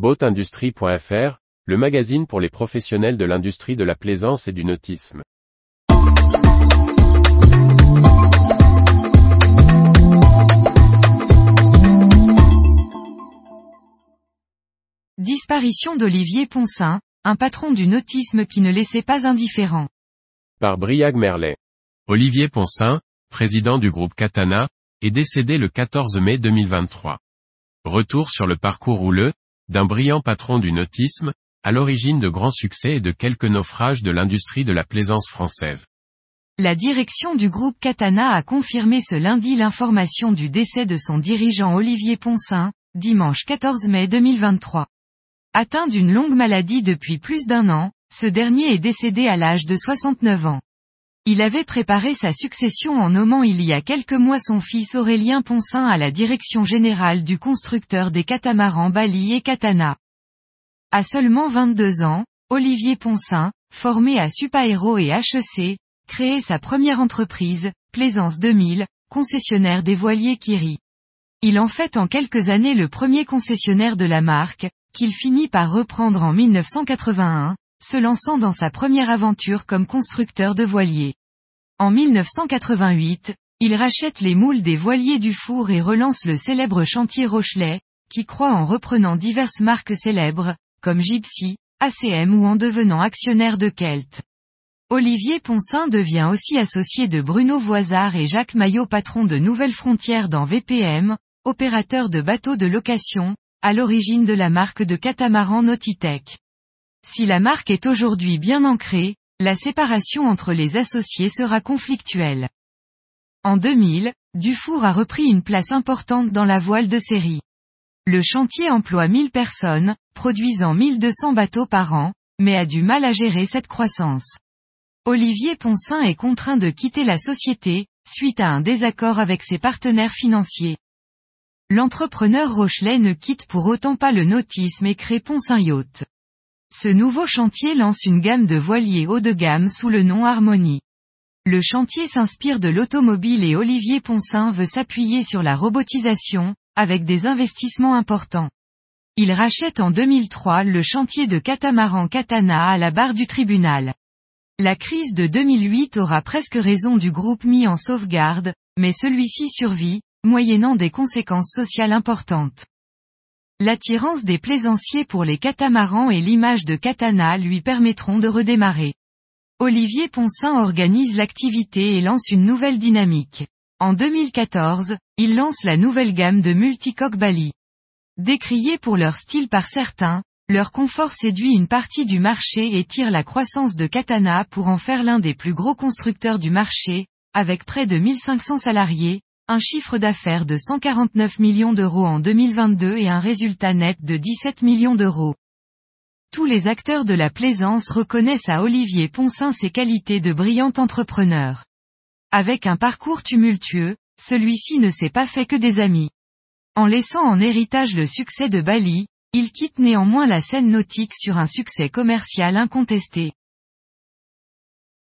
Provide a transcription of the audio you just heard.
Boatindustrie.fr, le magazine pour les professionnels de l'industrie de la plaisance et du nautisme. Disparition d'Olivier Poncin, un patron du nautisme qui ne laissait pas indifférent. Par Briag Merlet. Olivier Poncin, président du groupe Katana, est décédé le 14 mai 2023. Retour sur le parcours rouleux, d'un brillant patron du nautisme, à l'origine de grands succès et de quelques naufrages de l'industrie de la plaisance française. La direction du groupe Katana a confirmé ce lundi l'information du décès de son dirigeant Olivier Poncin, dimanche 14 mai 2023. Atteint d'une longue maladie depuis plus d'un an, ce dernier est décédé à l'âge de 69 ans. Il avait préparé sa succession en nommant il y a quelques mois son fils Aurélien Poncin à la direction générale du constructeur des catamarans Bali et Katana. À seulement 22 ans, Olivier Poncin, formé à Supaéro et HEC, créé sa première entreprise, Plaisance 2000, concessionnaire des voiliers Kiri. Il en fait en quelques années le premier concessionnaire de la marque, qu'il finit par reprendre en 1981, se lançant dans sa première aventure comme constructeur de voiliers. En 1988, il rachète les moules des voiliers du four et relance le célèbre chantier Rochelet, qui croit en reprenant diverses marques célèbres, comme Gypsy, ACM ou en devenant actionnaire de Kelt. Olivier Poncin devient aussi associé de Bruno Voisard et Jacques Maillot patron de Nouvelles Frontières dans VPM, opérateur de bateaux de location, à l'origine de la marque de catamaran Nautitech. Si la marque est aujourd'hui bien ancrée, la séparation entre les associés sera conflictuelle. En 2000, Dufour a repris une place importante dans la voile de série. Le chantier emploie 1000 personnes, produisant 1200 bateaux par an, mais a du mal à gérer cette croissance. Olivier Poncin est contraint de quitter la société, suite à un désaccord avec ses partenaires financiers. L'entrepreneur Rochelet ne quitte pour autant pas le nautisme et crée Poncin Yacht. Ce nouveau chantier lance une gamme de voiliers haut de gamme sous le nom Harmonie. Le chantier s'inspire de l'automobile et Olivier Poncin veut s'appuyer sur la robotisation, avec des investissements importants. Il rachète en 2003 le chantier de catamaran Katana à la barre du tribunal. La crise de 2008 aura presque raison du groupe mis en sauvegarde, mais celui-ci survit, moyennant des conséquences sociales importantes. L'attirance des plaisanciers pour les catamarans et l'image de Katana lui permettront de redémarrer. Olivier Poncin organise l'activité et lance une nouvelle dynamique. En 2014, il lance la nouvelle gamme de multicoque Bali. Décriés pour leur style par certains, leur confort séduit une partie du marché et tire la croissance de Katana pour en faire l'un des plus gros constructeurs du marché, avec près de 1500 salariés, un chiffre d'affaires de 149 millions d'euros en 2022 et un résultat net de 17 millions d'euros. Tous les acteurs de la plaisance reconnaissent à Olivier Poncin ses qualités de brillant entrepreneur. Avec un parcours tumultueux, celui-ci ne s'est pas fait que des amis. En laissant en héritage le succès de Bali, il quitte néanmoins la scène nautique sur un succès commercial incontesté.